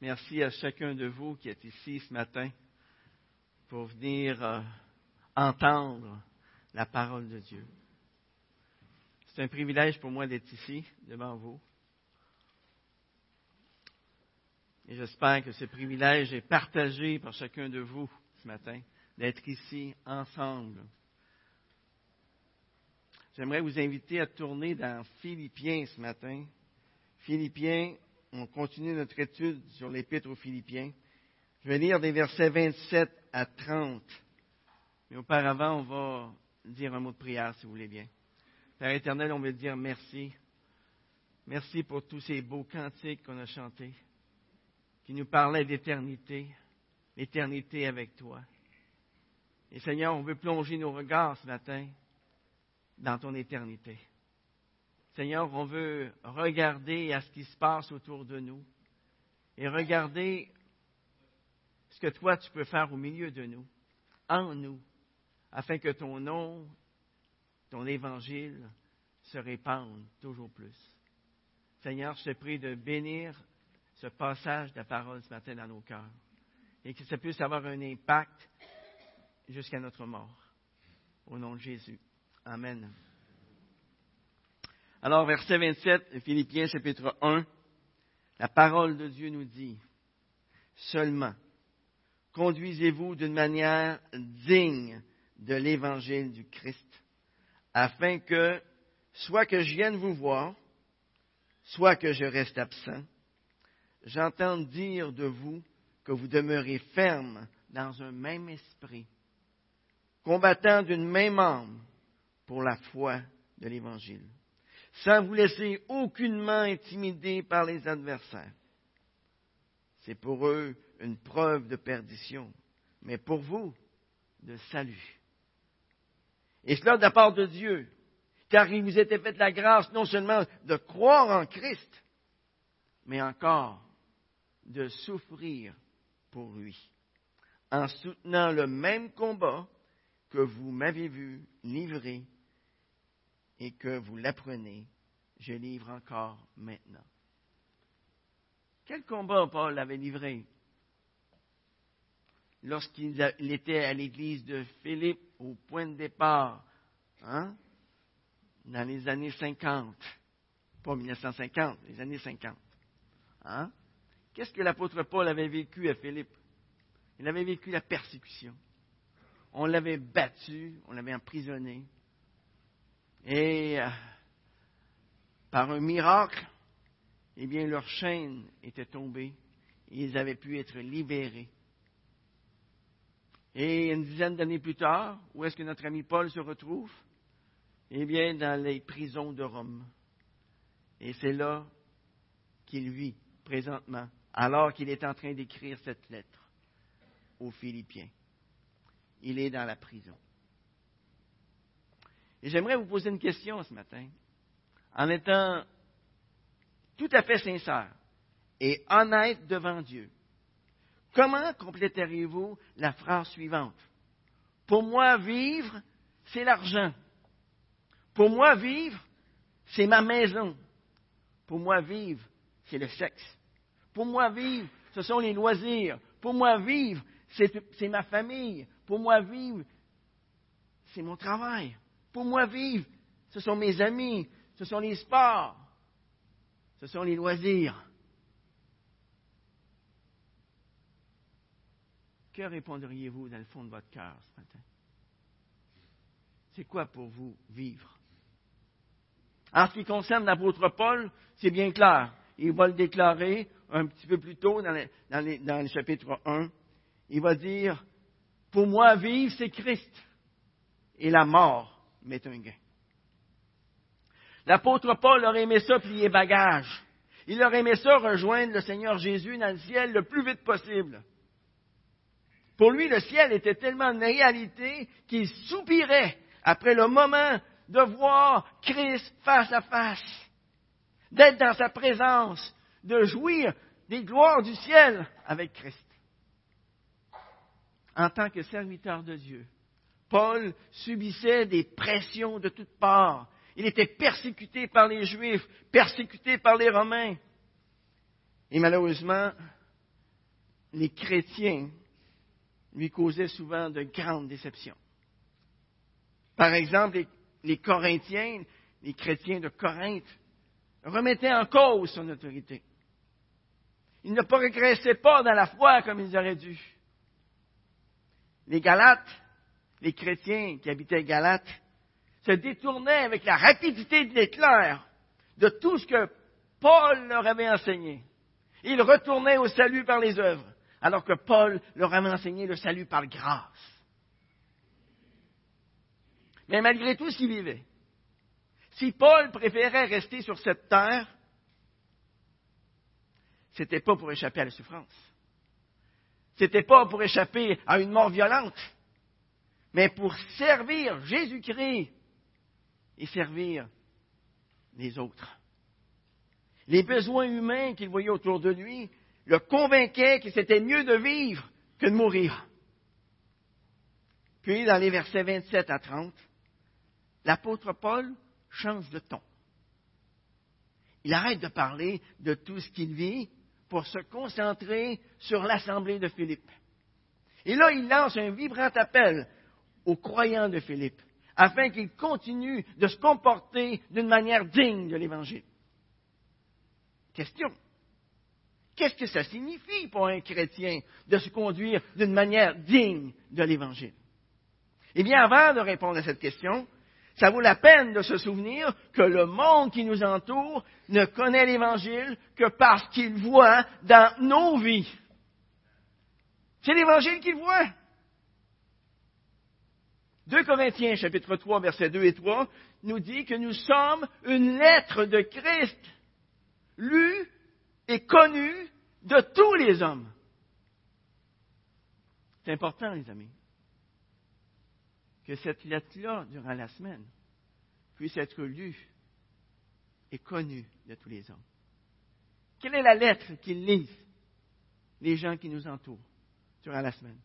Merci à chacun de vous qui est ici ce matin pour venir euh, entendre la parole de Dieu. C'est un privilège pour moi d'être ici devant vous. Et j'espère que ce privilège est partagé par chacun de vous ce matin, d'être ici ensemble. J'aimerais vous inviter à tourner dans Philippiens ce matin. Philippiens on continue notre étude sur l'Épître aux Philippiens. Je vais lire des versets 27 à 30. Mais auparavant, on va dire un mot de prière, si vous voulez bien. Père éternel, on veut dire merci. Merci pour tous ces beaux cantiques qu'on a chantés, qui nous parlaient d'éternité, l'éternité avec toi. Et Seigneur, on veut plonger nos regards ce matin dans ton éternité. Seigneur, on veut regarder à ce qui se passe autour de nous et regarder ce que toi tu peux faire au milieu de nous, en nous, afin que ton nom, ton évangile se répande toujours plus. Seigneur, je te prie de bénir ce passage de la parole ce matin dans nos cœurs et que ça puisse avoir un impact jusqu'à notre mort. Au nom de Jésus. Amen. Alors, verset 27, Philippiens chapitre 1, la parole de Dieu nous dit, seulement, conduisez-vous d'une manière digne de l'évangile du Christ, afin que, soit que je vienne vous voir, soit que je reste absent, j'entende dire de vous que vous demeurez ferme dans un même esprit, combattant d'une même âme pour la foi de l'Évangile sans vous laisser aucunement intimider par les adversaires. C'est pour eux une preuve de perdition, mais pour vous, de salut. Et cela de la part de Dieu, car il vous était fait la grâce non seulement de croire en Christ, mais encore de souffrir pour lui, en soutenant le même combat que vous m'avez vu livrer et que vous l'apprenez, je livre encore maintenant. Quel combat Paul avait livré lorsqu'il était à l'église de Philippe au point de départ, hein, dans les années 50, pas 1950, les années 50. Hein? Qu'est-ce que l'apôtre Paul avait vécu à Philippe? Il avait vécu la persécution. On l'avait battu, on l'avait emprisonné. Et euh, par un miracle, eh bien, leur chaîne était tombée et ils avaient pu être libérés. Et une dizaine d'années plus tard, où est-ce que notre ami Paul se retrouve? Eh bien, dans les prisons de Rome. Et c'est là qu'il vit présentement, alors qu'il est en train d'écrire cette lettre aux Philippiens. Il est dans la prison. Et j'aimerais vous poser une question ce matin, en étant tout à fait sincère et honnête devant Dieu. Comment compléteriez-vous la phrase suivante? Pour moi, vivre, c'est l'argent. Pour moi, vivre, c'est ma maison. Pour moi, vivre, c'est le sexe. Pour moi, vivre, ce sont les loisirs. Pour moi, vivre, c'est ma famille. Pour moi, vivre, c'est mon travail. Pour moi, vivre, ce sont mes amis, ce sont les sports, ce sont les loisirs. Que répondriez-vous dans le fond de votre cœur ce matin? C'est quoi pour vous vivre? En ce qui concerne l'apôtre Paul, c'est bien clair. Il va le déclarer un petit peu plus tôt dans le, chapitre 1. Il va dire, pour moi, vivre, c'est Christ. Et la mort, met un gain. L'apôtre Paul aurait aimé ça plier bagage. Il aurait aimé ça rejoindre le Seigneur Jésus dans le ciel le plus vite possible. Pour lui, le ciel était tellement une réalité qu'il soupirait après le moment de voir Christ face à face, d'être dans sa présence, de jouir des gloires du ciel avec Christ. En tant que serviteur de Dieu, Paul subissait des pressions de toutes parts. Il était persécuté par les Juifs, persécuté par les Romains. Et malheureusement, les chrétiens lui causaient souvent de grandes déceptions. Par exemple, les, Corinthiens, les chrétiens de Corinthe, remettaient en cause son autorité. Ils ne progressaient pas dans la foi comme ils auraient dû. Les Galates, les chrétiens qui habitaient Galate, se détournaient avec la rapidité de l'éclair de tout ce que Paul leur avait enseigné. Ils retournaient au salut par les œuvres, alors que Paul leur avait enseigné le salut par grâce. Mais malgré tout qu'ils vivaient, si Paul préférait rester sur cette terre, ce n'était pas pour échapper à la souffrance. Ce n'était pas pour échapper à une mort violente, mais pour servir Jésus-Christ et servir les autres. Les besoins humains qu'il voyait autour de lui le convainquaient que c'était mieux de vivre que de mourir. Puis, dans les versets 27 à 30, l'apôtre Paul change de ton. Il arrête de parler de tout ce qu'il vit pour se concentrer sur l'assemblée de Philippe. Et là, il lance un vibrant appel aux croyants de Philippe, afin qu'ils continuent de se comporter d'une manière digne de l'Évangile. Question. Qu'est-ce que ça signifie pour un chrétien de se conduire d'une manière digne de l'Évangile? Eh bien, avant de répondre à cette question, ça vaut la peine de se souvenir que le monde qui nous entoure ne connaît l'Évangile que parce qu'il voit dans nos vies. C'est l'Évangile qu'il voit. 2 Corinthiens chapitre 3 versets 2 et 3 nous dit que nous sommes une lettre de Christ, lue et connue de tous les hommes. C'est important, les amis que cette lettre-là, durant la semaine, puisse être lue et connue de tous les hommes. Quelle est la lettre qu'ils lisent, les gens qui nous entourent, durant la semaine?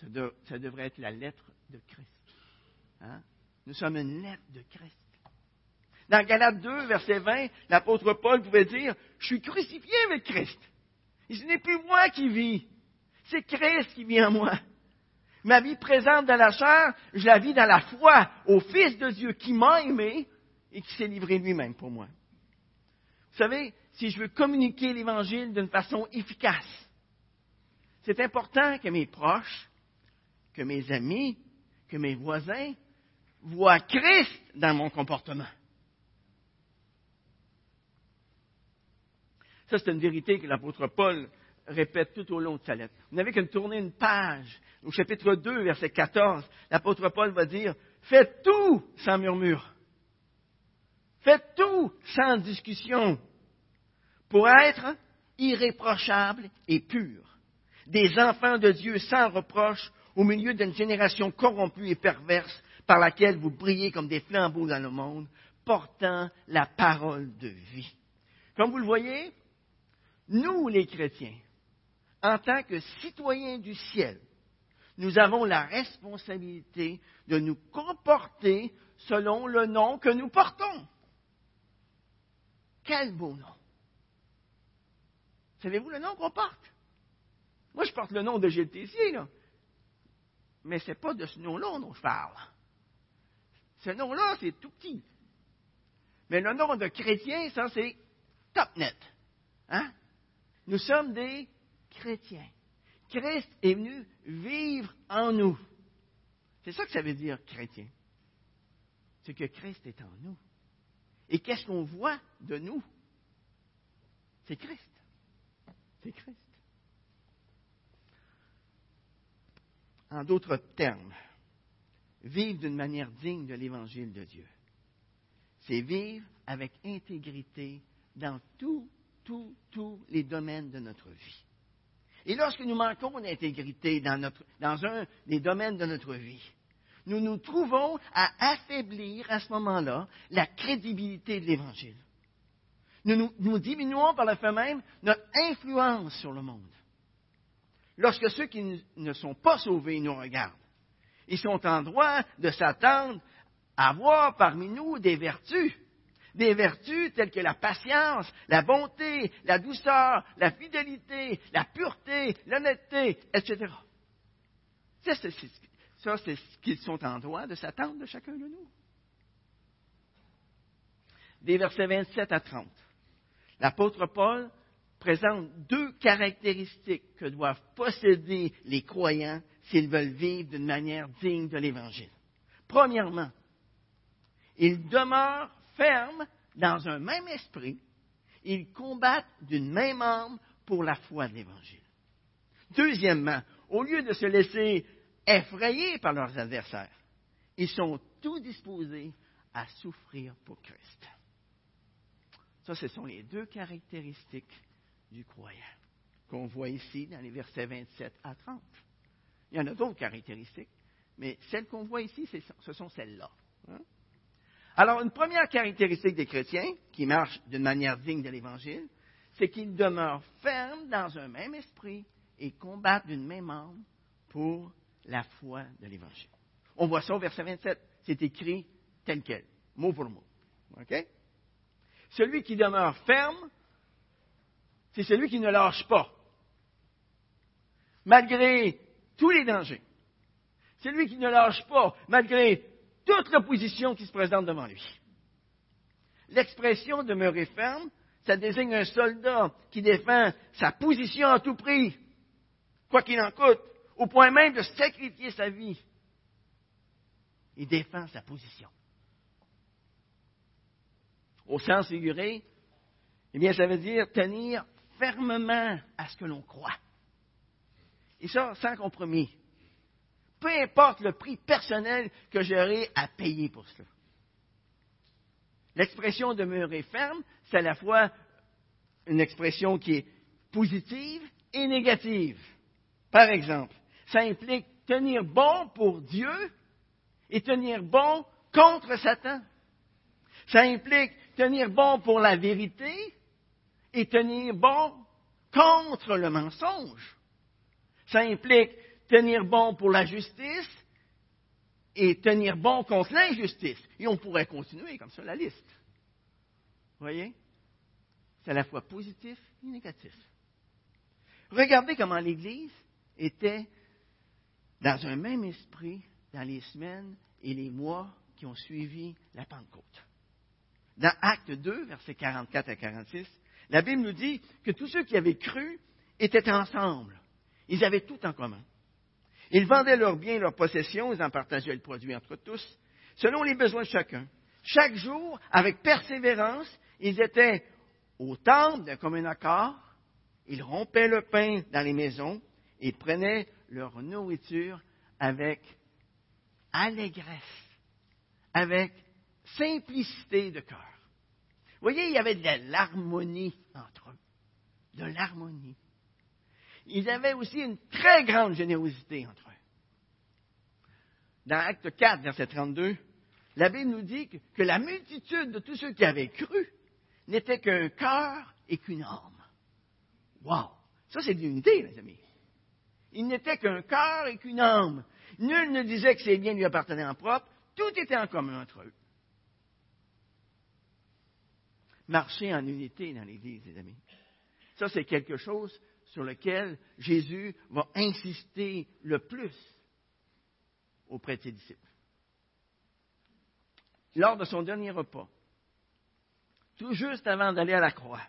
Ça, devrait être la lettre de Christ. Hein? Nous sommes une lettre de Christ. Dans Galates 2, verset 20, l'apôtre Paul pouvait dire, je suis crucifié avec Christ. Et ce n'est plus moi qui vis, c'est Christ qui vit en moi. Ma vie présente dans la chair, je la vis dans la foi au Fils de Dieu qui m'a aimé et qui s'est livré lui-même pour moi. Vous savez, si je veux communiquer l'Évangile d'une façon efficace, c'est important que mes proches, que mes amis, que mes voisins voient Christ dans mon comportement. Ça, c'est une vérité que l'apôtre Paul répète tout au long de sa lettre. Vous n'avez qu'à tourner une page au chapitre 2, verset 14, l'apôtre Paul va dire, faites tout sans murmure. Faites tout sans discussion pour être irréprochables et purs, des enfants de Dieu sans reproche au milieu d'une génération corrompue et perverse par laquelle vous brillez comme des flambeaux dans le monde, portant la parole de vie. Comme vous le voyez, nous les chrétiens, en tant que citoyens du ciel, nous avons la responsabilité de nous comporter selon le nom que nous portons. Quel beau nom. Savez-vous le nom qu'on porte? Moi, je porte le nom de GLTC, là. Mais ce n'est pas de ce nom-là dont je parle. Ce nom-là, c'est tout petit. Mais le nom de chrétien, ça, c'est top net. Hein? Nous sommes des chrétiens. Christ est venu vivre en nous. C'est ça que ça veut dire chrétien. C'est que Christ est en nous. Et qu'est-ce qu'on voit de nous? C'est Christ. C'est Christ. En d'autres termes, vivre d'une manière digne de l'évangile de Dieu, c'est vivre avec intégrité dans tous, tous, tous les domaines de notre vie. Et lorsque nous manquons d'intégrité dans, un des domaines de notre vie, nous nous trouvons à affaiblir à ce moment-là la crédibilité de l'Évangile. Nous, nous, diminuons par le fait même notre influence sur le monde. Lorsque ceux qui ne sont pas sauvés nous regardent, ils sont en droit de s'attendre à voir parmi nous des vertus, des vertus telles que la patience, la bonté, la douceur, la fidélité, la pureté, l'honnêteté, etc. Ça, c'est ce qu'ils sont en droit de s'attendre de chacun de nous. Des versets 27 à 30. L'apôtre Paul présente deux caractéristiques que doivent posséder les croyants s'ils veulent vivre d'une manière digne de l'Évangile. Premièrement, ils demeurent fermes dans un même esprit, ils combattent d'une même âme pour la foi de l'Évangile. Deuxièmement, au lieu de se laisser effrayer par leurs adversaires, ils sont tout disposés à souffrir pour Christ. Ça, ce sont les deux caractéristiques du croyant qu'on voit ici dans les versets 27 à 30. Il y en a d'autres caractéristiques, mais celles qu'on voit ici, ce sont celles-là. Hein. Alors, une première caractéristique des chrétiens qui marchent d'une manière digne de l'Évangile, c'est qu'ils demeurent fermes dans un même esprit et combattent d'une même âme pour la foi de l'Évangile. On voit ça au verset 27. C'est écrit tel quel, mot pour mot. OK? Celui qui demeure ferme, c'est celui qui ne lâche pas, malgré tous les dangers. Celui qui ne lâche pas, malgré toute l'opposition qui se présente devant lui. L'expression demeurer ferme, ça désigne un soldat qui défend sa position à tout prix, quoi qu'il en coûte, au point même de sacrifier sa vie. Il défend sa position au sens figuré, eh bien, ça veut dire tenir fermement à ce que l'on croit. Et ça, sans compromis. Peu importe le prix personnel que j'aurai à payer pour cela. L'expression demeurer ferme, c'est à la fois une expression qui est positive et négative. Par exemple, ça implique tenir bon pour Dieu et tenir bon contre Satan. Ça implique tenir bon pour la vérité et tenir bon contre le mensonge. Ça implique tenir bon pour la justice et tenir bon contre l'injustice. Et on pourrait continuer comme ça la liste. Voyez? C'est à la fois positif et négatif. Regardez comment l'Église était dans un même esprit dans les semaines et les mois qui ont suivi la Pentecôte dans Acte 2, versets 44 à 46, la Bible nous dit que tous ceux qui avaient cru étaient ensemble. Ils avaient tout en commun. Ils vendaient leurs biens, leurs possessions, ils en partageaient le produit entre tous, selon les besoins de chacun. Chaque jour, avec persévérance, ils étaient au temple d'un commun accord, ils rompaient le pain dans les maisons et prenaient leur nourriture avec allégresse, avec simplicité de cœur. Vous voyez, il y avait de l'harmonie entre eux. De l'harmonie. Ils avaient aussi une très grande générosité entre eux. Dans Acte 4, verset 32, la Bible nous dit que, la multitude de tous ceux qui avaient cru n'était qu'un cœur et qu'une âme. Wow! Ça, c'est de l'unité, mes amis. Il n'était qu'un cœur et qu'une âme. Nul ne disait que ses biens lui appartenaient en propre. Tout était en commun entre eux marcher en unité dans l'Église, les amis. Ça, c'est quelque chose sur lequel Jésus va insister le plus auprès de ses disciples. Lors de son dernier repas, tout juste avant d'aller à la croix,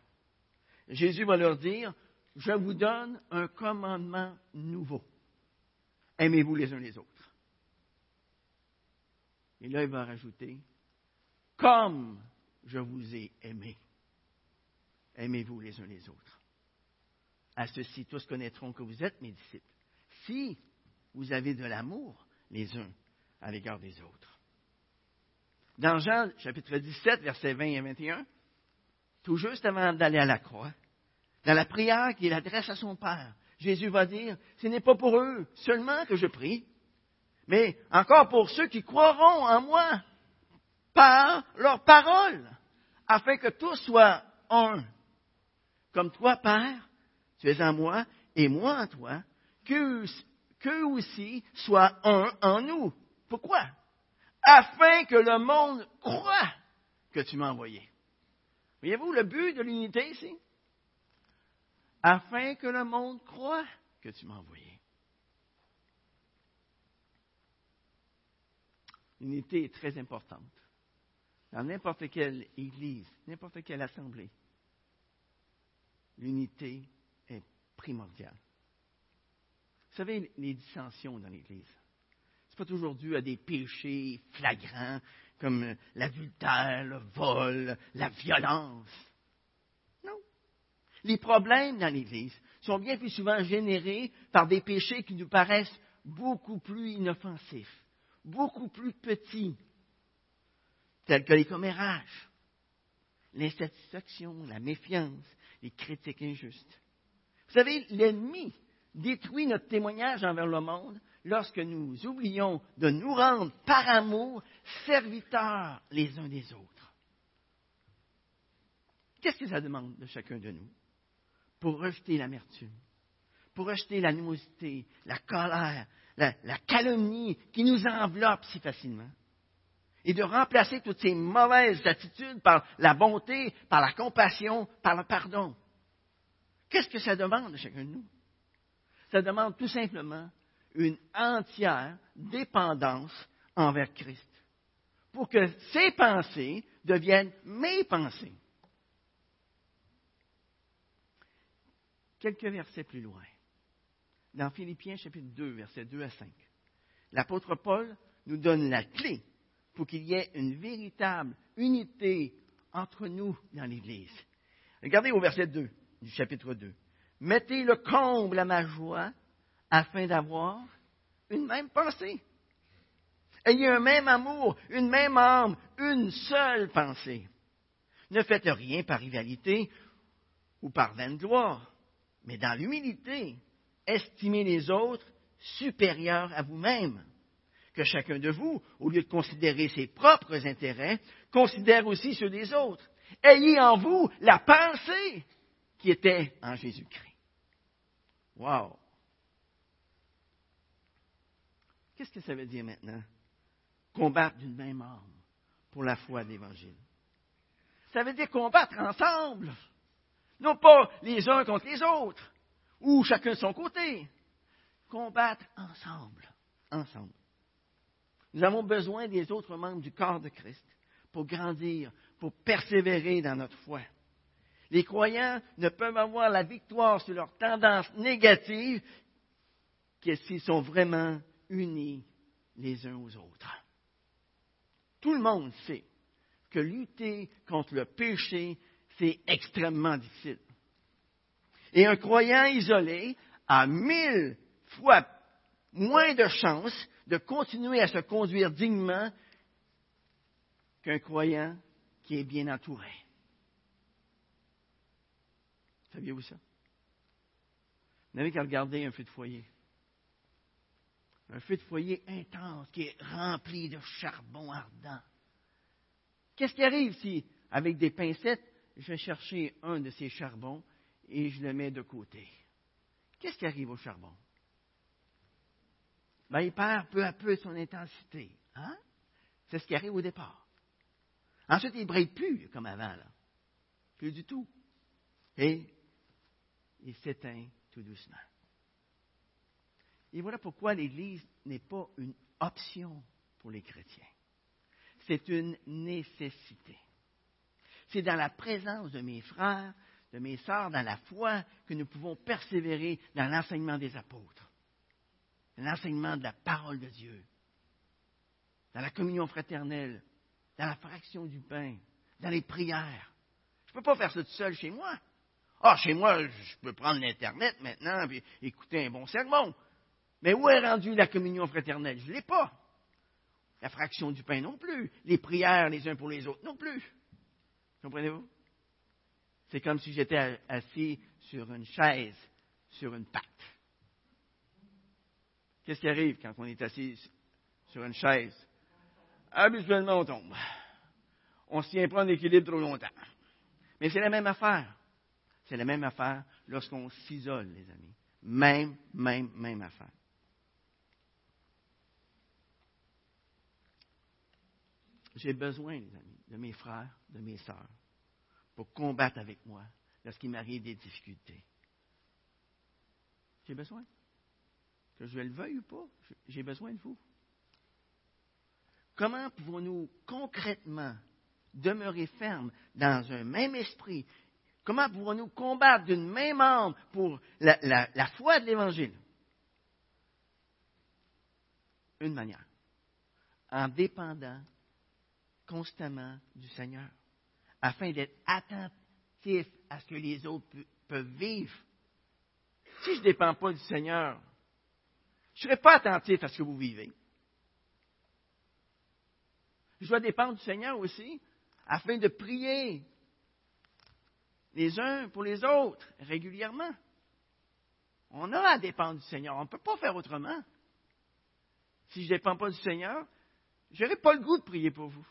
Jésus va leur dire, je vous donne un commandement nouveau. Aimez-vous les uns les autres. Et là, il va rajouter, comme je vous ai aimé. Aimez-vous les uns les autres. À ceci, tous connaîtront que vous êtes mes disciples. Si vous avez de l'amour les uns à l'égard des autres. Dans Jean chapitre 17, versets 20 et 21, tout juste avant d'aller à la croix, dans la prière qu'il adresse à son Père, Jésus va dire, ce n'est pas pour eux seulement que je prie, mais encore pour ceux qui croiront en moi par leur parole afin que tous soient un. Comme toi, Père, tu es en moi et moi en toi, qu'eux aussi soient un en nous. Pourquoi? Afin que le monde croit que tu m'as envoyé. Voyez-vous le but de l'unité ici? Afin que le monde croit que tu m'as envoyé. L'unité est très importante. Dans n'importe quelle église, n'importe quelle assemblée, l'unité est primordiale. Vous savez, les dissensions dans l'Église, ce n'est pas toujours dû à des péchés flagrants comme l'adultère, le vol, la violence. Non. Les problèmes dans l'Église sont bien plus souvent générés par des péchés qui nous paraissent beaucoup plus inoffensifs, beaucoup plus petits, tels que les commérages, l'insatisfaction, la méfiance, les critiques injustes. Vous savez, l'ennemi détruit notre témoignage envers le monde lorsque nous oublions de nous rendre par amour serviteurs les uns des autres. Qu'est-ce que ça demande de chacun de nous? Pour rejeter l'amertume, pour rejeter l'animosité, la colère, la, calomnie qui nous enveloppe si facilement? Et de remplacer toutes ces mauvaises attitudes par la bonté, par la compassion, par le pardon. Qu'est-ce que ça demande de chacun de nous? Ça demande tout simplement une entière dépendance envers Christ pour que ses pensées deviennent mes pensées. Quelques versets plus loin, dans Philippiens chapitre 2, versets 2 à 5, l'apôtre Paul nous donne la clé pour qu'il y ait une véritable unité entre nous dans l'Église. Regardez au verset 2 du chapitre 2. Mettez le comble à ma joie afin d'avoir une même pensée. Ayez un même amour, une même âme, une seule pensée. Ne faites rien par rivalité ou par vaine gloire, mais dans l'humilité, estimez les autres supérieurs à vous-même. Que chacun de vous, au lieu de considérer ses propres intérêts, considère aussi ceux des autres. Ayez en vous la pensée qui était en Jésus-Christ. Wow! Qu'est-ce que ça veut dire maintenant? Combattre d'une même âme pour la foi de l'Évangile. Ça veut dire combattre ensemble. Non pas les uns contre les autres, ou chacun de son côté. Combattre ensemble. Ensemble. Nous avons besoin des autres membres du corps de Christ pour grandir, pour persévérer dans notre foi. Les croyants ne peuvent avoir la victoire sur leurs tendances négatives que s'ils sont vraiment unis les uns aux autres. Tout le monde sait que lutter contre le péché, c'est extrêmement difficile. Et un croyant isolé a mille fois moins de chances de continuer à se conduire dignement qu'un croyant qui est bien entouré. Saviez-vous ça? Vous n'avez qu'à regarder un feu de foyer. Un feu de foyer intense qui est rempli de charbon ardent. Qu'est-ce qui arrive si, avec des pincettes, je vais chercher un de ces charbons et je le mets de côté? Qu'est-ce qui arrive au charbon? Ben, il perd peu à peu son intensité. Hein? C'est ce qui arrive au départ. Ensuite, il ne brille plus comme avant. Là. Plus du tout. Et il s'éteint tout doucement. Et voilà pourquoi l'Église n'est pas une option pour les chrétiens. C'est une nécessité. C'est dans la présence de mes frères, de mes sœurs, dans la foi, que nous pouvons persévérer dans l'enseignement des apôtres, dans l'enseignement de la parole de Dieu, dans la communion fraternelle, dans la fraction du pain, dans les prières. Je ne peux pas faire ça tout seul chez moi. Ah, chez moi, je peux prendre l'Internet maintenant et écouter un bon sermon. Mais où est rendue la communion fraternelle? Je ne l'ai pas. La fraction du pain non plus. Les prières les uns pour les autres non plus. Comprenez-vous? C'est comme si j'étais assis sur une chaise, sur une patte. Qu'est-ce qui arrive quand on est assis sur une chaise? Habituellement, on tombe. On ne se tient pas en équilibre trop longtemps. Mais c'est la même affaire. C'est la même affaire lorsqu'on s'isole, les amis. Même, même, même affaire. J'ai besoin, les amis, de mes frères, de mes sœurs, pour combattre avec moi lorsqu'il m'arrive des difficultés. J'ai besoin. Que je le veuille ou pas, j'ai besoin de vous. Comment pouvons-nous concrètement demeurer fermes dans un même esprit? Comment pouvons-nous combattre d'une même âme pour la, la foi de l'Évangile? Une manière. En dépendant constamment du Seigneur, afin d'être attentif à ce que les autres peuvent vivre. Si je ne dépends pas du Seigneur, je ne serai pas attentif à ce que vous vivez. Je dois dépendre du Seigneur aussi, afin de prier les uns pour les autres régulièrement. On a à dépendre du Seigneur. On ne peut pas faire autrement. Si je ne dépends pas du Seigneur, je n'aurai pas le goût de prier pour vous.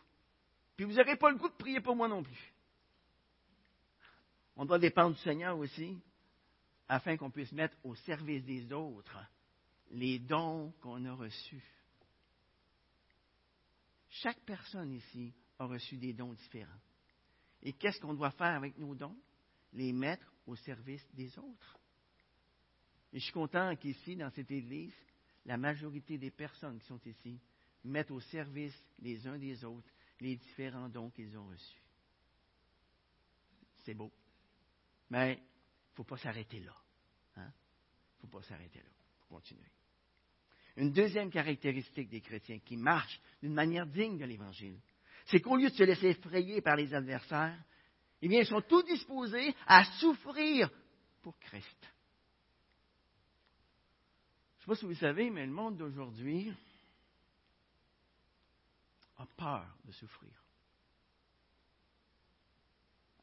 Puis vous n'aurez pas le goût de prier pour moi non plus. On doit dépendre du Seigneur aussi, afin qu'on puisse mettre au service des autres les dons qu'on a reçus. Chaque personne ici a reçu des dons différents. Et qu'est-ce qu'on doit faire avec nos dons? Les mettre au service des autres. Et je suis content qu'ici, dans cette Église, la majorité des personnes qui sont ici mettent au service les uns des autres les différents dons qu'ils ont reçus. C'est beau. Mais il ne faut pas s'arrêter là. Il hein? ne faut pas s'arrêter là. Il faut continuer. Une deuxième caractéristique des chrétiens qui marchent d'une manière digne de l'Évangile, c'est qu'au lieu de se laisser effrayer par les adversaires, eh bien, ils sont tous disposés à souffrir pour Christ. Je ne sais pas si vous savez, mais le monde d'aujourd'hui, a peur de souffrir.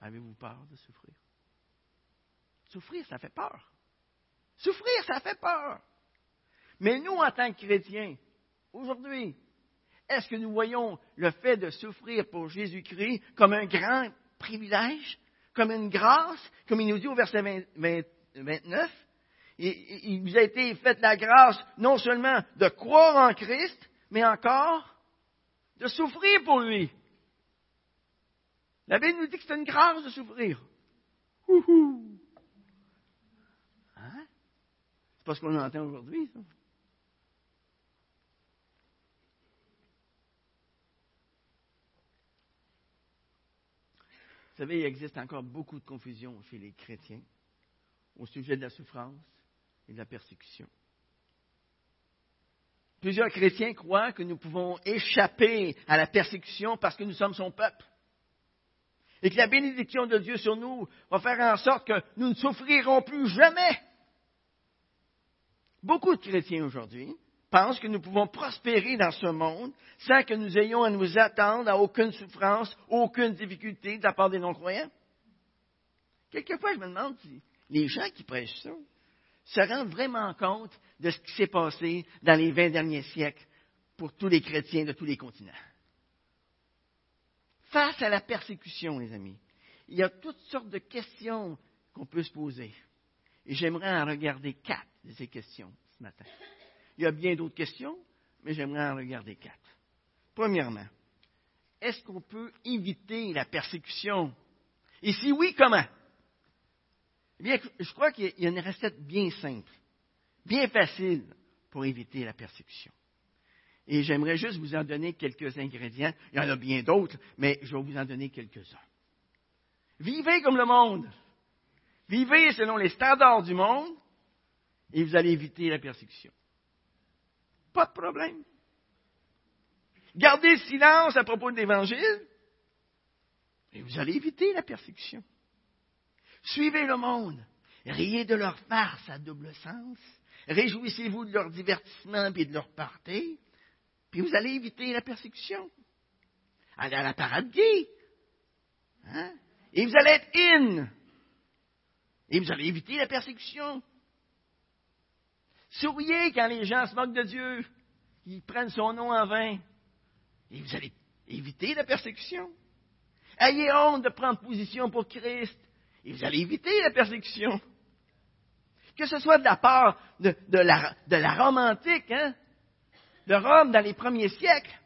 Avez-vous peur de souffrir? Souffrir, ça fait peur. Souffrir, ça fait peur. Mais nous, en tant que chrétiens, aujourd'hui, est-ce que nous voyons le fait de souffrir pour Jésus-Christ comme un grand privilège, comme une grâce, comme il nous dit au verset 29? il vous a été fait la grâce non seulement de croire en Christ, mais encore de souffrir pour lui. La Bible nous dit que c'est une grâce de souffrir. Hein? C'est pas ce qu'on entend aujourd'hui, ça. Vous savez, il existe encore beaucoup de confusion chez les chrétiens au sujet de la souffrance et de la persécution. Plusieurs chrétiens croient que nous pouvons échapper à la persécution parce que nous sommes son peuple. Et que la bénédiction de Dieu sur nous va faire en sorte que nous ne souffrirons plus jamais. Beaucoup de chrétiens aujourd'hui pensent que nous pouvons prospérer dans ce monde sans que nous ayons à nous attendre à aucune souffrance, aucune difficulté de la part des non-croyants. Quelquefois, je me demande si les gens qui prêchent ça se rendent vraiment compte de ce qui s'est passé dans les vingt derniers siècles pour tous les chrétiens de tous les continents. Face à la persécution, les amis, il y a toutes sortes de questions qu'on peut se poser. Et j'aimerais en regarder quatre de ces questions ce matin. Il y a bien d'autres questions, mais j'aimerais en regarder quatre. Premièrement, est-ce qu'on peut éviter la persécution? Et si oui, comment? Eh bien, je crois qu'il y a une recette bien simple, bien facile pour éviter la persécution. Et j'aimerais juste vous en donner quelques ingrédients. Il y en a bien d'autres, mais je vais vous en donner quelques-uns. Vivez comme le monde. Vivez selon les standards du monde et vous allez éviter la persécution. Pas de problème. Gardez le silence à propos de l'Évangile et vous allez éviter la persécution. Suivez le monde. Riez de leur farce à double sens. Réjouissez-vous de leur divertissement et de leur party. Puis vous allez éviter la persécution. Allez à la parade gay. Hein? Et vous allez être in. Et vous allez éviter la persécution. Souriez quand les gens se moquent de Dieu. Ils prennent son nom en vain. Et vous allez éviter la persécution. Ayez honte de prendre position pour Christ. Et vous allez éviter la persécution. Que ce soit de la part de, la, Rome antique, hein, de Rome dans les premiers siècles,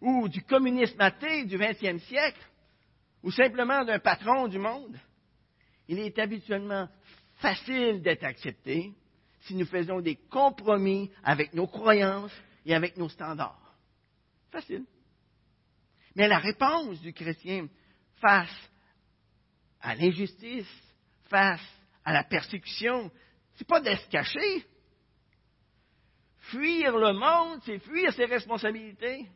ou du communisme athée du XXe siècle, ou simplement d'un patron du monde, il est habituellement facile d'être accepté si nous faisons des compromis avec nos croyances et avec nos standards. Facile. Mais la réponse du chrétien face à l'injustice, face à la persécution, c'est pas de se cacher. Fuir le monde, c'est fuir ses responsabilités.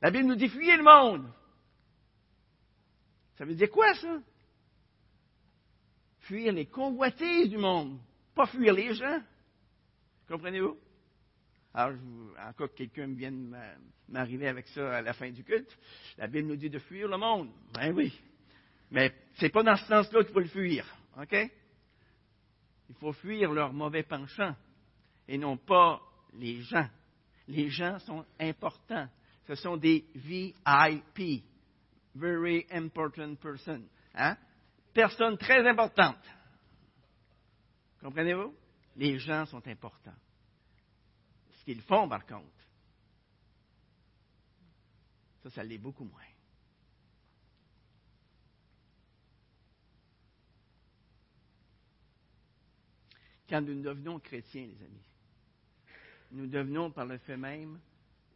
La Bible nous dit fuyez le monde. Ça veut dire quoi ça? Fuir les convoitises du monde, pas fuir les gens. Comprenez-vous? Alors, en cas que quelqu'un vienne m'arriver avec ça à la fin du culte, la Bible nous dit de fuir le monde. Ben oui. Mais ce n'est pas dans ce sens-là qu'il faut le fuir. OK? Il faut fuir leur mauvais penchant et non pas les gens. Les gens sont importants. Ce sont des VIP. Very important person. Hein? Personnes très importantes. Comprenez-vous? Les gens sont importants. Ce qu'ils font, par contre, ça, ça l'est beaucoup moins. Quand nous devenons chrétiens, les amis, nous devenons par le fait même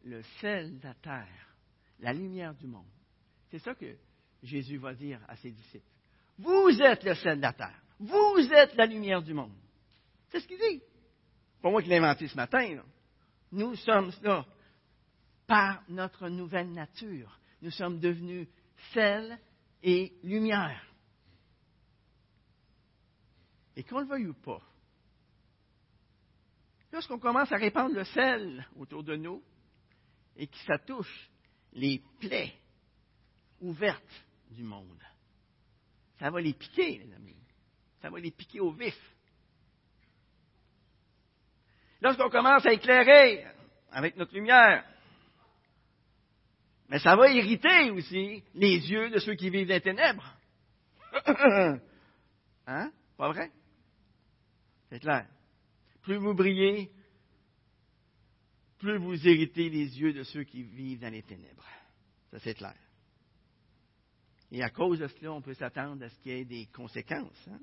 le sel de la terre, la lumière du monde. C'est ça que Jésus va dire à ses disciples. Vous êtes le sel de la terre. Vous êtes la lumière du monde. C'est ce qu'il dit. Pas moi qui l'ai inventé ce matin. Nous sommes là par notre nouvelle nature. Nous sommes devenus sel et lumière. Et qu'on le veuille ou pas, lorsqu'on commence à répandre le sel autour de nous et que ça touche les plaies ouvertes du monde, ça va les piquer, les amis. Ça va les piquer au vif. Lorsqu'on commence à éclairer avec notre lumière, mais ça va irriter aussi les yeux de ceux qui vivent dans les ténèbres. hein? Pas vrai? C'est clair. Plus vous brillez, plus vous irritez les yeux de ceux qui vivent dans les ténèbres. Ça, c'est clair. Et à cause de cela, on peut s'attendre à ce qu'il y ait des conséquences. Hein?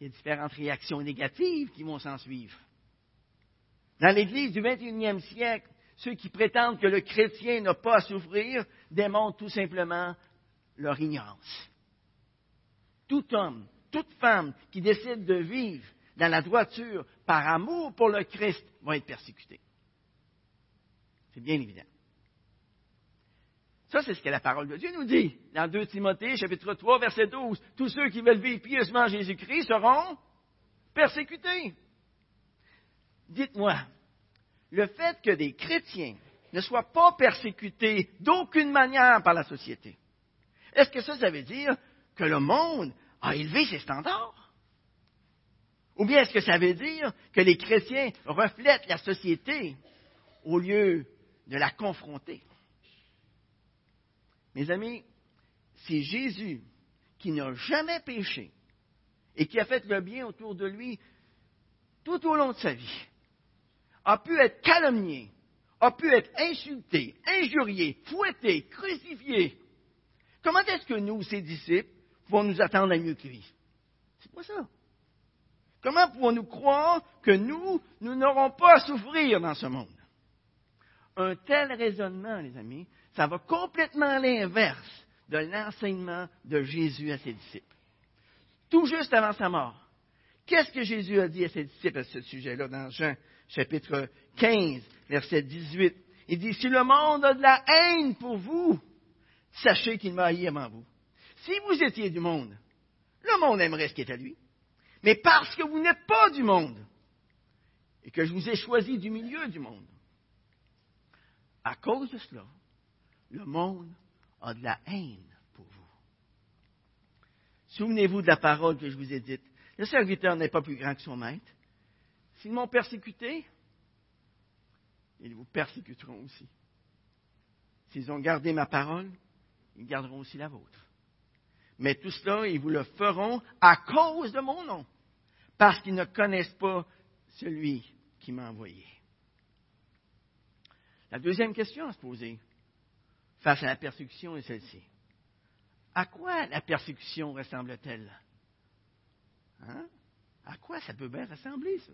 Il y a différentes réactions négatives qui vont s'en suivre. Dans l'Église du 21e siècle, ceux qui prétendent que le chrétien n'a pas à souffrir démontrent tout simplement leur ignorance. Tout homme, toute femme qui décide de vivre dans la droiture par amour pour le Christ va être persécuté. C'est bien évident. Ça, c'est ce que la parole de Dieu nous dit. Dans 2 Timothée, chapitre 3, verset 12. Tous ceux qui veulent vivre pieusement Jésus-Christ seront persécutés. Dites-moi, le fait que des chrétiens ne soient pas persécutés d'aucune manière par la société, est-ce que ça, ça veut dire que le monde a élevé ses standards? Ou bien est-ce que ça veut dire que les chrétiens reflètent la société au lieu de la confronter? Mes amis, c'est Jésus qui n'a jamais péché et qui a fait le bien autour de lui tout au long de sa vie, a pu être calomnié, a pu être insulté, injurié, fouetté, crucifié. Comment est-ce que nous, ses disciples, pouvons nous attendre à mieux que lui? C'est pas ça. Comment pouvons-nous croire que nous, nous n'aurons pas à souffrir dans ce monde? Un tel raisonnement, les amis, ça va complètement à l'inverse de l'enseignement de Jésus à ses disciples. Tout juste avant sa mort, qu'est-ce que Jésus a dit à ses disciples à ce sujet-là dans Jean chapitre 15, verset 18? Il dit, si le monde a de la haine pour vous, sachez qu'il m'a haï avant vous. Si vous étiez du monde, le monde aimerait ce qui est à lui. Mais parce que vous n'êtes pas du monde, et que je vous ai choisi du milieu du monde, à cause de cela, le monde a de la haine pour vous. Souvenez-vous de la parole que je vous ai dite. Le serviteur n'est pas plus grand que son maître. S'ils m'ont persécuté, ils vous persécuteront aussi. S'ils ont gardé ma parole, ils garderont aussi la vôtre. Mais tout cela, ils vous le feront à cause de mon nom, parce qu'ils ne connaissent pas celui qui m'a envoyé. La deuxième question à se poser, face à la persécution est celle-ci. À quoi la persécution ressemble-t-elle? Hein? À quoi ça peut bien ressembler, ça?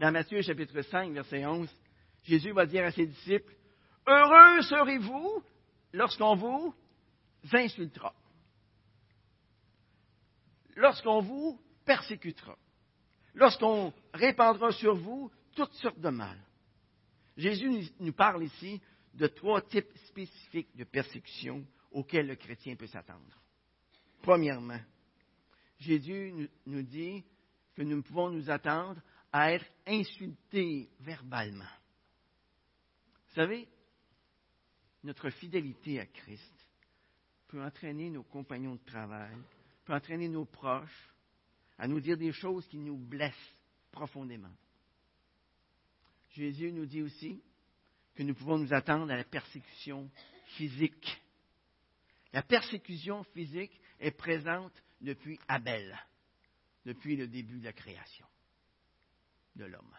Dans Matthieu chapitre 5, verset 11, Jésus va dire à ses disciples, Heureux serez-vous lorsqu'on vous insultera, lorsqu'on vous persécutera, lorsqu'on répandra sur vous toutes sortes de mal. Jésus nous parle ici de trois types spécifiques de persécution auxquels le chrétien peut s'attendre. Premièrement, Jésus nous dit que nous pouvons nous attendre à être insultés verbalement. Vous savez, notre fidélité à Christ peut entraîner nos compagnons de travail, peut entraîner nos proches à nous dire des choses qui nous blessent profondément. Jésus nous dit aussi que nous pouvons nous attendre à la persécution physique. La persécution physique est présente depuis Abel, depuis le début de la création de l'homme.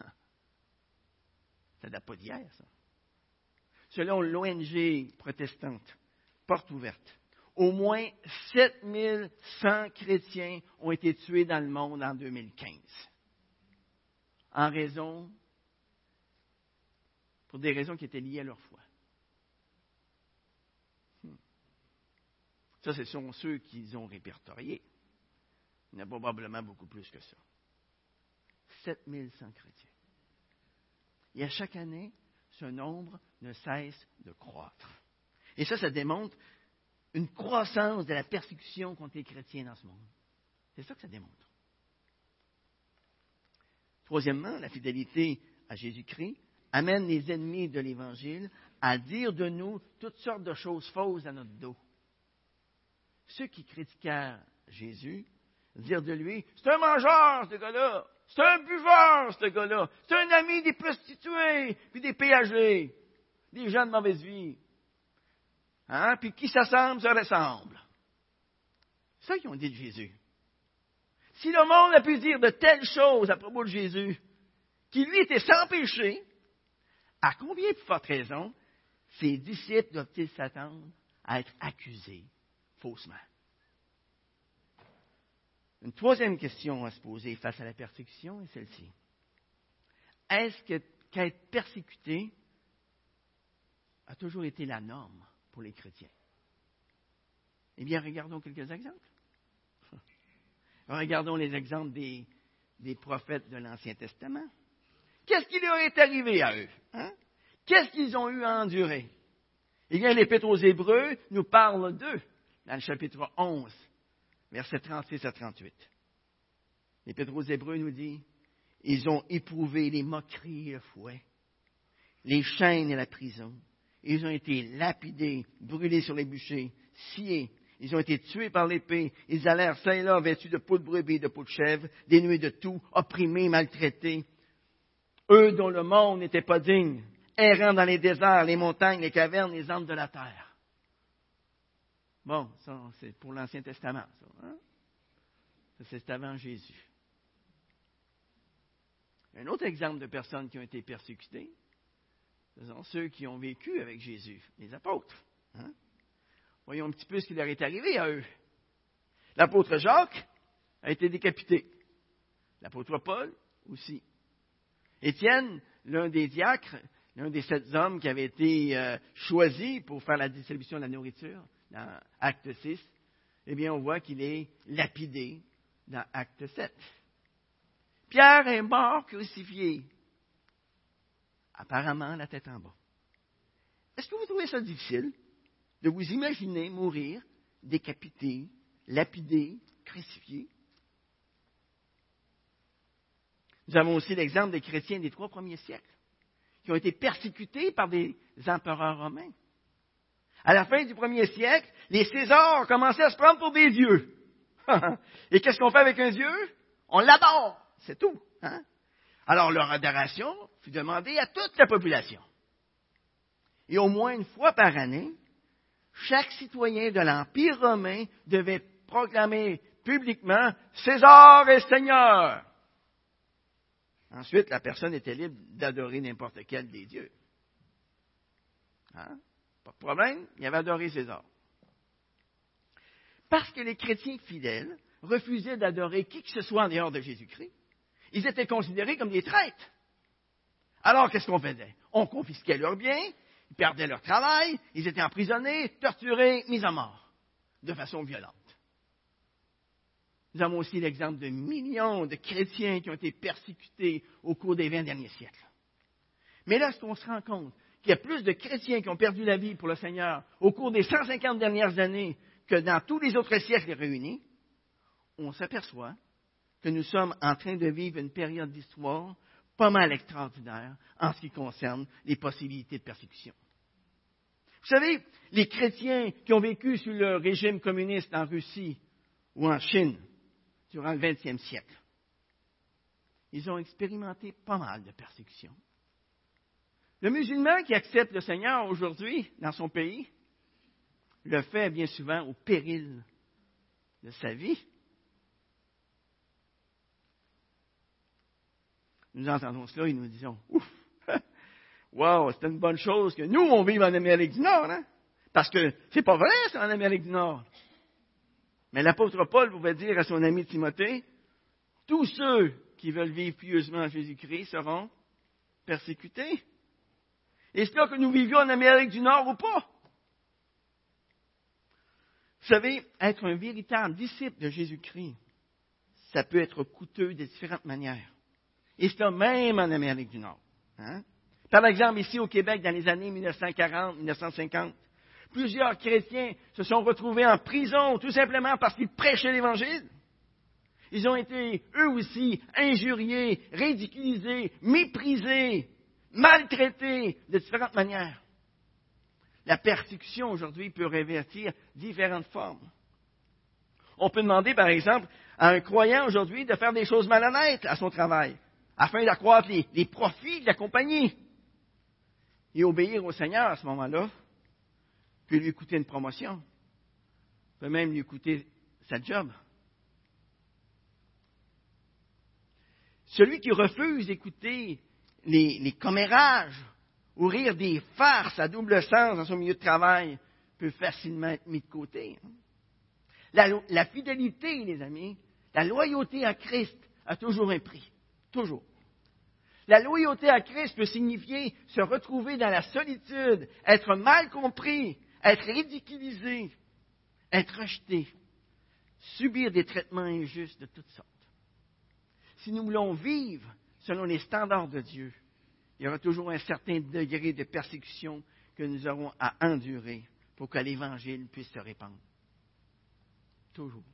Ça date pas d'hier, ça. Selon l'ONG protestante, porte ouverte, au moins 7100 chrétiens ont été tués dans le monde en 2015 en raison, pour des raisons qui étaient liées à leur foi. Hmm. Ça, ce sont ceux qu'ils ont répertoriés. Il y en a probablement beaucoup plus que ça. 7100 chrétiens. Et à chaque année, ce nombre ne cesse de croître. Et ça, ça démontre une croissance de la persécution contre les chrétiens dans ce monde. C'est ça que ça démontre. Troisièmement, la fidélité à Jésus-Christ amène les ennemis de l'Évangile à dire de nous toutes sortes de choses fausses à notre dos. Ceux qui critiquèrent Jésus dirent de lui, c'est un mangeur, ce gars-là. C'est un buveur, ce gars-là. C'est un ami des prostituées, puis des péagers, des gens de mauvaise vie. Hein? Puis qui s'assemble, se ressemble. C'est ça qu'ils ont dit de Jésus. Si le monde a pu dire de telles choses à propos de Jésus, qui lui était sans péché, à combien de forte raison ses disciples doivent-ils s'attendre à être accusés faussement? Une troisième question à se poser face à la persécution est celle-ci. Est-ce qu'être persécuté a toujours été la norme pour les chrétiens? Eh bien, regardons quelques exemples. Regardons les exemples des, prophètes de l'Ancien Testament. Qu'est-ce qui leur est arrivé à eux? Hein? Qu'est-ce qu'ils ont eu à endurer? Eh bien, l'Épître aux Hébreux nous parle d'eux dans le chapitre 11 versets 36 à 38. L'Épître aux Hébreux nous dit Ils ont éprouvé les moqueries et le fouet, les chaînes et la prison. Ils ont été lapidés, brûlés sur les bûchers, sciés. Ils ont été tués par l'épée. Ils allèrent ça et là vêtus de peau de brebis de peau de chèvre, dénués de tout, opprimés, maltraités. Eux dont le monde n'était pas digne, errant dans les déserts, les montagnes, les cavernes, les arbres de la terre. Bon, ça, c'est pour l'Ancien Testament, ça. Hein? c'est avant Jésus. Un autre exemple de personnes qui ont été persécutées, ce sont ceux qui ont vécu avec Jésus, les apôtres. Hein? Voyons un petit peu ce qui leur est arrivé à eux. L'apôtre Jacques a été décapité. L'apôtre Paul aussi. Étienne, l'un des diacres, l'un des sept hommes qui avait été euh, choisi pour faire la distribution de la nourriture, dans Acte 6, eh bien, on voit qu'il est lapidé dans Acte 7. Pierre est mort crucifié. Apparemment, la tête en bas. Est-ce que vous trouvez ça difficile de vous imaginer mourir décapité, lapidé, crucifié? Nous avons aussi l'exemple des chrétiens des trois premiers siècles qui ont été persécutés par des empereurs romains. À la fin du premier siècle, les Césars commençaient à se prendre pour des dieux. Et qu'est-ce qu'on fait avec un dieu? On l'adore. C'est tout. Hein? Alors leur adoration fut demandée à toute la population. Et au moins une fois par année, chaque citoyen de l'Empire romain devait proclamer publiquement César est Seigneur. Ensuite, la personne était libre d'adorer n'importe quel des dieux. Hein? Pas de problème, il avait adoré César. Parce que les chrétiens fidèles refusaient d'adorer qui que ce soit en dehors de Jésus-Christ. Ils étaient considérés comme des traîtres. Alors, qu'est-ce qu'on faisait? On confisquait leurs biens, ils perdaient leur travail, ils étaient emprisonnés, torturés, mis à mort, de façon violente. Nous avons aussi l'exemple de millions de chrétiens qui ont été persécutés au cours des vingt derniers siècles. Mais là, on se rend compte qu'il y a plus de chrétiens qui ont perdu la vie pour le Seigneur au cours des 150 dernières années que dans tous les autres siècles réunis, on s'aperçoit que nous sommes en train de vivre une période d'histoire pas mal extraordinaire en ce qui concerne les possibilités de persécution. Vous savez, les chrétiens qui ont vécu sous le régime communiste en Russie ou en Chine durant le XXe siècle, ils ont expérimenté pas mal de persécutions. Le musulman qui accepte le Seigneur aujourd'hui dans son pays le fait bien souvent au péril de sa vie. Nous entendons cela et nous disons, ouf, wow, c'est une bonne chose que nous, on vive en Amérique du Nord, hein? Parce que c'est pas vrai, c'est en Amérique du Nord. Mais l'apôtre Paul pouvait dire à son ami Timothée, tous ceux qui veulent vivre pieusement en Jésus-Christ seront persécutés. Est-ce que nous vivions en Amérique du Nord ou pas? Vous savez, être un véritable disciple de Jésus-Christ, ça peut être coûteux de différentes manières. Et cela même en Amérique du Nord. Hein? Par exemple, ici au Québec, dans les années 1940-1950, plusieurs chrétiens se sont retrouvés en prison tout simplement parce qu'ils prêchaient l'Évangile. Ils ont été, eux aussi, injuriés, ridiculisés, méprisés, maltraités de différentes manières. La persécution aujourd'hui peut revêtir différentes formes. On peut demander, par exemple, à un croyant aujourd'hui de faire des choses malhonnêtes à son travail, afin d'accroître les, profits de la compagnie. Et obéir au Seigneur à ce moment-là peut lui coûter une promotion, peut même lui coûter sa job. Celui qui refuse d'écouter les, commérages ou rire des farces à double sens dans son milieu de travail peut facilement être mis de côté. La, la fidélité, les amis, la loyauté à Christ a toujours un prix. Toujours. La loyauté à Christ peut signifier se retrouver dans la solitude, être mal compris, être ridiculisé, être rejeté, subir des traitements injustes de toutes sortes. Si nous voulons vivre selon les standards de Dieu, il y aura toujours un certain degré de persécution que nous aurons à endurer pour que l'Évangile puisse se répandre. Toujours.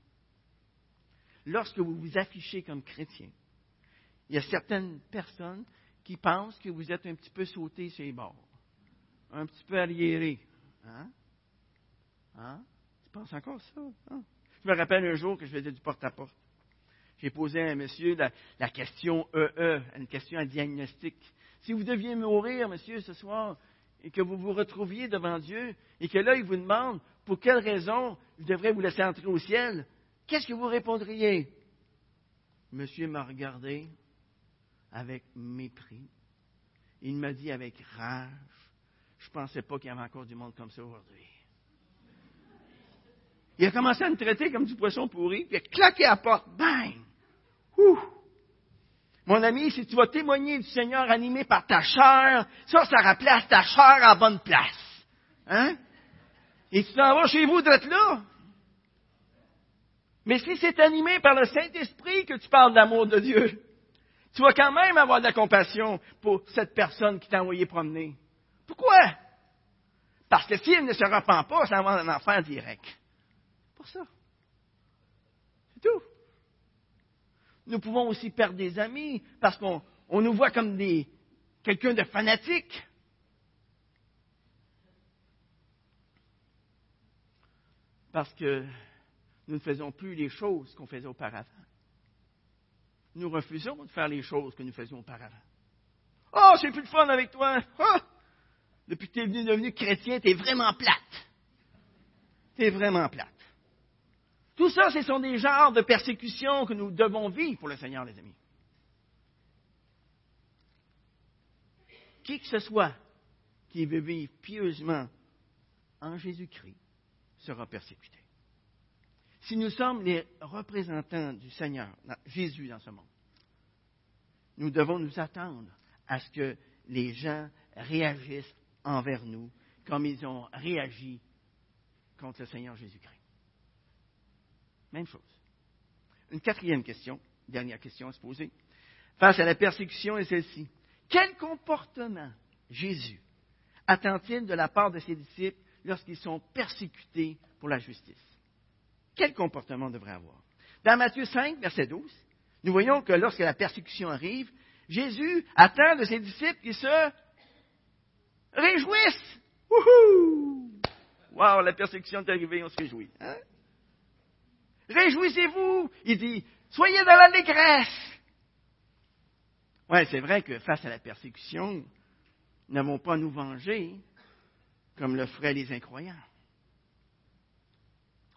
Lorsque vous vous affichez comme chrétien, il y a certaines personnes qui pensent que vous êtes un petit peu sauté sur les bords, un petit peu arriéré. Hein? Hein? Tu penses encore ça? Hein? Je me rappelle un jour que je faisais du porte-à-porte. J'ai posé à un monsieur la, question EE, une question à diagnostic. Si vous deviez mourir, monsieur, ce soir, et que vous vous retrouviez devant Dieu, et que là, il vous demande pour quelle raison je devrais vous laisser entrer au ciel, qu'est-ce que vous répondriez? Monsieur m'a regardé avec mépris. Il m'a dit avec rage, je ne pensais pas qu'il y avait encore du monde comme ça aujourd'hui. Il a commencé à me traiter comme du poisson pourri, puis il a claqué à la porte. Bang! Ouh! Mon ami, si tu vas témoigner du Seigneur animé par ta chair, ça, ça remplace ta chair à bonne place. Hein? Et tu t'en vas chez vous d'être là. Mais si c'est animé par le Saint-Esprit que tu parles d'amour de Dieu, tu vas quand même avoir de la compassion pour cette personne qui t'a envoyé promener. Pourquoi? Parce que s'il ne se repent pas, ça va un enfant direct. C'est tout nous pouvons aussi perdre des amis parce qu'on nous voit comme des, quelqu'un de fanatique. Parce que nous ne faisons plus les choses qu'on faisait auparavant. Nous refusons de faire les choses que nous faisions auparavant. Oh, c'est plus de fun avec toi. Oh! Depuis que tu es devenu chrétien, tu es vraiment plate. Tu es vraiment plate. Tout ça, ce sont des genres de persécutions que nous devons vivre pour le Seigneur, les amis. Qui que ce soit qui veut vivre pieusement en Jésus-Christ sera persécuté. si nous sommes les représentants du Seigneur, Jésus dans ce monde, nous devons nous attendre à ce que les gens réagissent envers nous comme ils ont réagi contre le Seigneur Jésus-Christ. Même chose. Une quatrième question, dernière question à se poser. Face à la persécution est celle-ci. Quel comportement Jésus attend-il de la part de ses disciples lorsqu'ils sont persécutés pour la justice? Quel comportement devrait avoir? Dans Matthieu 5, verset 12, nous voyons que lorsque la persécution arrive, Jésus attend de ses disciples qu'ils se réjouissent. Wouhou! Wow, la persécution est arrivée, on se réjouit. Hein? Réjouissez-vous! Il dit, soyez dans l'allégresse. Oui, c'est vrai que face à la persécution, nous n'avons pas à nous venger comme le feraient les incroyants.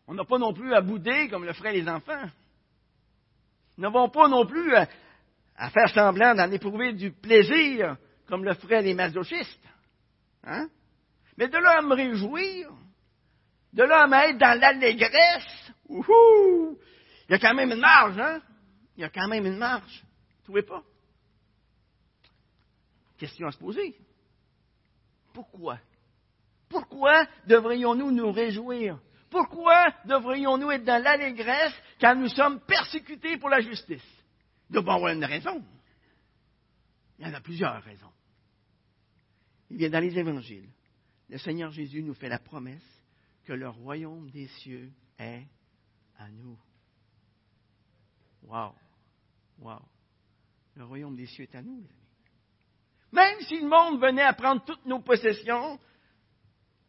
On n'a pas non plus à bouder comme le feraient les enfants. Nous n'avons pas non plus à, faire semblant d'en éprouver du plaisir comme le feraient les masochistes. Hein? Mais de là à me réjouir, de là à m'être dans l'allégresse, il y a quand même une marge, hein? Il y a quand même une marge. Vous trouvez pas? Question à se poser. Pourquoi? Pourquoi devrions-nous nous réjouir? Pourquoi devrions-nous être dans l'allégresse quand nous sommes persécutés pour la justice? Il doit y avoir une raison. Il y en a plusieurs raisons. Il vient dans les évangiles. Le Seigneur Jésus nous fait la promesse que le royaume des cieux est à nous. Wow! Wow! Le royaume des cieux est à nous, les amis. Même si le monde venait à prendre toutes nos possessions,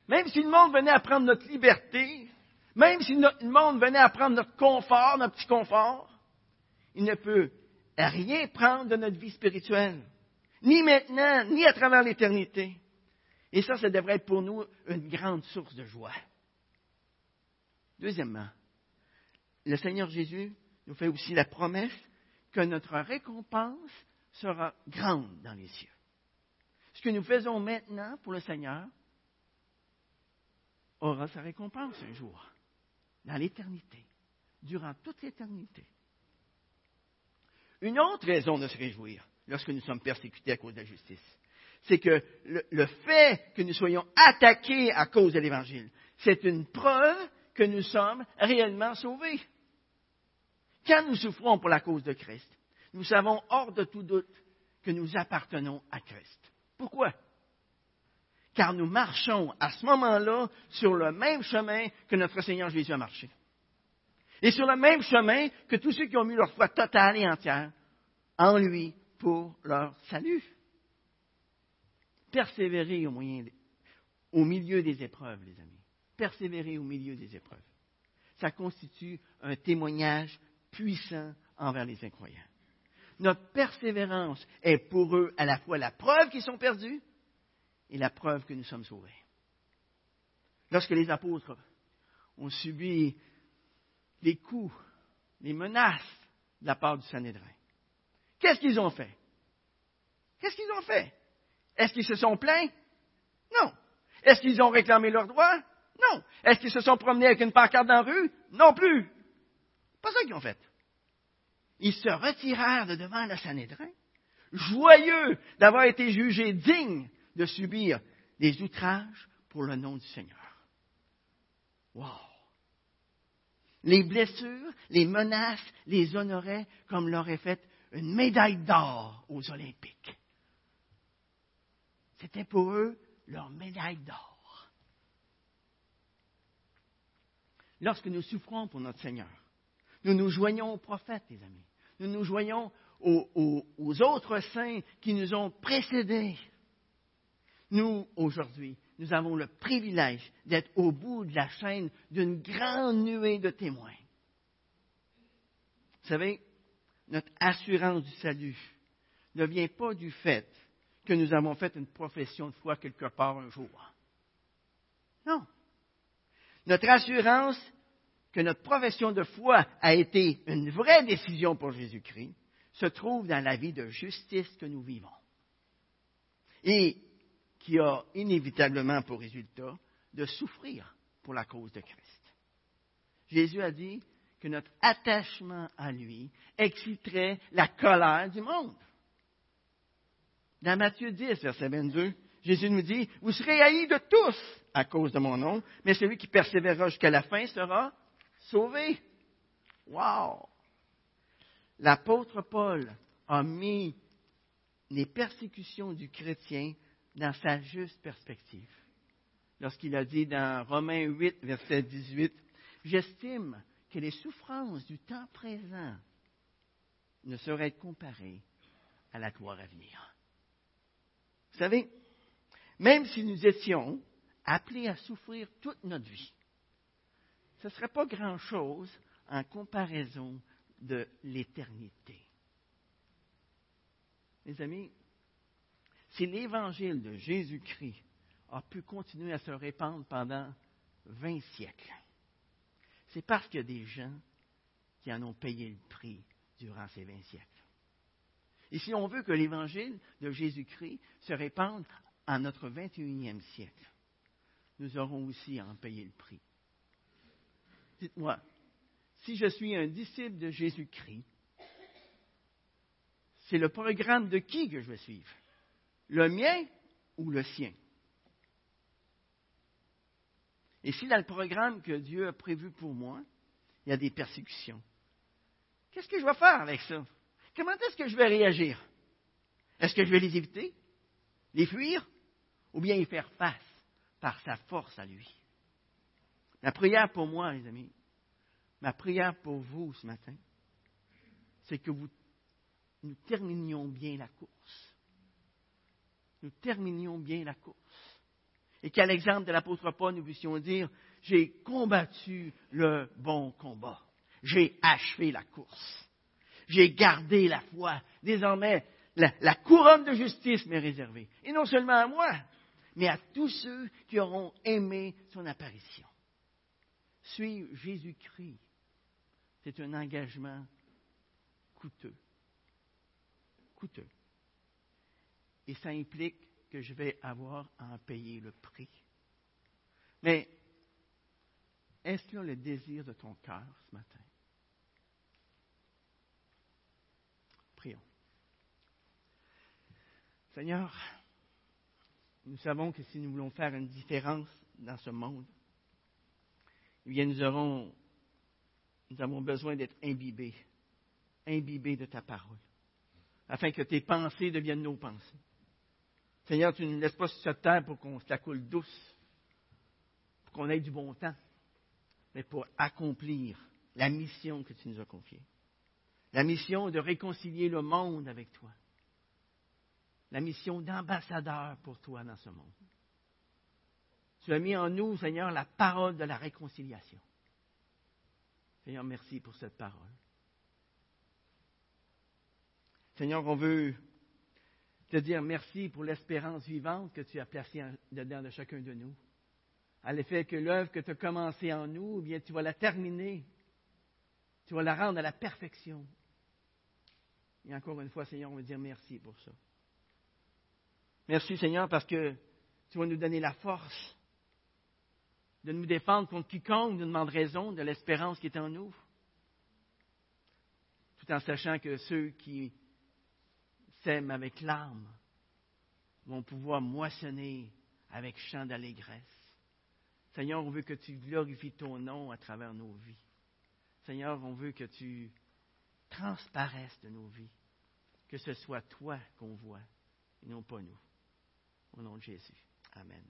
même si le monde venait à prendre notre liberté, même si le monde venait à prendre notre confort, notre petit confort, il ne peut rien prendre de notre vie spirituelle, ni maintenant, ni à travers l'éternité. Et ça, ça devrait être pour nous une grande source de joie. Deuxièmement, le Seigneur Jésus nous fait aussi la promesse que notre récompense sera grande dans les cieux. Ce que nous faisons maintenant pour le Seigneur aura sa récompense un jour, dans l'éternité, durant toute l'éternité. Une autre raison de se réjouir lorsque nous sommes persécutés à cause de la justice, c'est que le, le, fait que nous soyons attaqués à cause de l'Évangile, c'est une preuve que nous sommes réellement sauvés. Quand nous souffrons pour la cause de Christ, nous savons hors de tout doute que nous appartenons à Christ. Pourquoi? Car nous marchons à ce moment-là sur le même chemin que notre Seigneur Jésus a marché. Et sur le même chemin que tous ceux qui ont mis leur foi totale et entière en lui pour leur salut. Persévérer au, au milieu des épreuves, les amis. Persévérer au milieu des épreuves. Ça constitue un témoignage puissant envers les incroyants. Notre persévérance est pour eux à la fois la preuve qu'ils sont perdus et la preuve que nous sommes sauvés. Lorsque les apôtres ont subi les coups, les menaces de la part du Sanhédrin, qu'est-ce qu'ils ont fait? Qu'est-ce qu'ils ont fait? Est-ce qu'ils se sont plaints? Non. Est-ce qu'ils ont réclamé leurs droits? Non. Est-ce qu'ils se sont promenés avec une pancarte dans la rue? Non plus. Pas ça qu'ils ont fait. Ils se retirèrent de devant le Sanhédrin, joyeux d'avoir été jugés dignes de subir des outrages pour le nom du Seigneur. Wow! Les blessures, les menaces les honoraient comme l'aurait fait une médaille d'or aux Olympiques. C'était pour eux leur médaille d'or. Lorsque nous souffrons pour notre Seigneur, nous nous joignons aux prophètes, les amis. Nous nous joignons aux, autres saints qui nous ont précédés. Nous, aujourd'hui, nous avons le privilège d'être au bout de la chaîne d'une grande nuée de témoins. Vous savez, notre assurance du salut ne vient pas du fait que nous avons fait une profession de foi quelque part un jour. Non. Notre assurance que notre profession de foi a été une vraie décision pour Jésus-Christ se trouve dans la vie de justice que nous vivons. Et qui a inévitablement pour résultat de souffrir pour la cause de Christ. Jésus a dit que notre attachement à lui exciterait la colère du monde. Dans Matthieu 10, verset 22, Jésus nous dit, vous serez haïs de tous à cause de mon nom, mais celui qui persévérera jusqu'à la fin sera sauvé. Wow! L'apôtre Paul a mis les persécutions du chrétien dans sa juste perspective. Lorsqu'il a dit dans Romains 8, verset 18, J'estime que les souffrances du temps présent ne sauraient être comparées à la gloire à venir. Vous savez, même si nous étions appelés à souffrir toute notre vie, ce ne serait pas grand-chose en comparaison de l'éternité. Mes amis, si l'évangile de Jésus-Christ a pu continuer à se répandre pendant 20 siècles, c'est parce qu'il y a des gens qui en ont payé le prix durant ces 20 siècles. Et si on veut que l'évangile de Jésus-Christ se répande en notre 21e siècle, nous aurons aussi à en payer le prix. Dites-moi, si je suis un disciple de Jésus-Christ, c'est le programme de qui que je vais suivre? Le mien ou le sien? Et si dans le programme que Dieu a prévu pour moi, il y a des persécutions, qu'est-ce que je vais faire avec ça? Comment est-ce que je vais réagir? Est-ce que je vais les éviter Les fuir Ou bien y faire face par sa force à lui? La prière pour moi, les amis, ma prière pour vous ce matin, c'est que nous terminions bien la course. Nous terminions bien la course. Et qu'à l'exemple de l'apôtre Paul, nous puissions dire, j'ai combattu le bon combat. J'ai achevé la course. J'ai gardé la foi. Désormais, la couronne de justice m'est réservée. Et non seulement à moi, mais à tous ceux qui auront aimé son apparition. Suivre Jésus-Christ, c'est un engagement coûteux coûteux. Et ça implique que je vais avoir à en payer le prix. Mais est-ce là le désir de ton cœur ce matin? Prions. Seigneur, nous savons que si nous voulons faire une différence dans ce monde, eh bien, nous aurons, nous avons besoin d'être imbibés, imbibés de ta parole afin que tes pensées deviennent nos pensées. Seigneur, tu ne nous laisses pas sur cette terre pour qu'on se la coule douce, pour qu'on ait du bon temps, mais pour accomplir la mission que tu nous as confiée. La mission de réconcilier le monde avec toi. La mission d'ambassadeur pour toi dans ce monde. Tu as mis en nous, Seigneur, la parole de la réconciliation. Seigneur, merci pour cette parole. Seigneur, on veut te dire merci pour l'espérance vivante que tu as placée dedans de chacun de nous. À l'effet que l'œuvre que tu as commencée en nous, eh bien, tu vas la terminer. Tu vas la rendre à la perfection. Et encore une fois, Seigneur, on veut dire merci pour ça. Merci, Seigneur, parce que tu vas nous donner la force de nous défendre contre quiconque nous demande raison de l'espérance qui est en nous. Tout en sachant que ceux qui sèment avec larmes vont pouvoir moissonner avec chant d'allégresse. Seigneur, on veut que tu glorifies ton nom à travers nos vies. Seigneur, on veut que tu transparaisses de nos vies, que ce soit toi qu'on voit et non pas nous. Au nom de Jésus. Amen.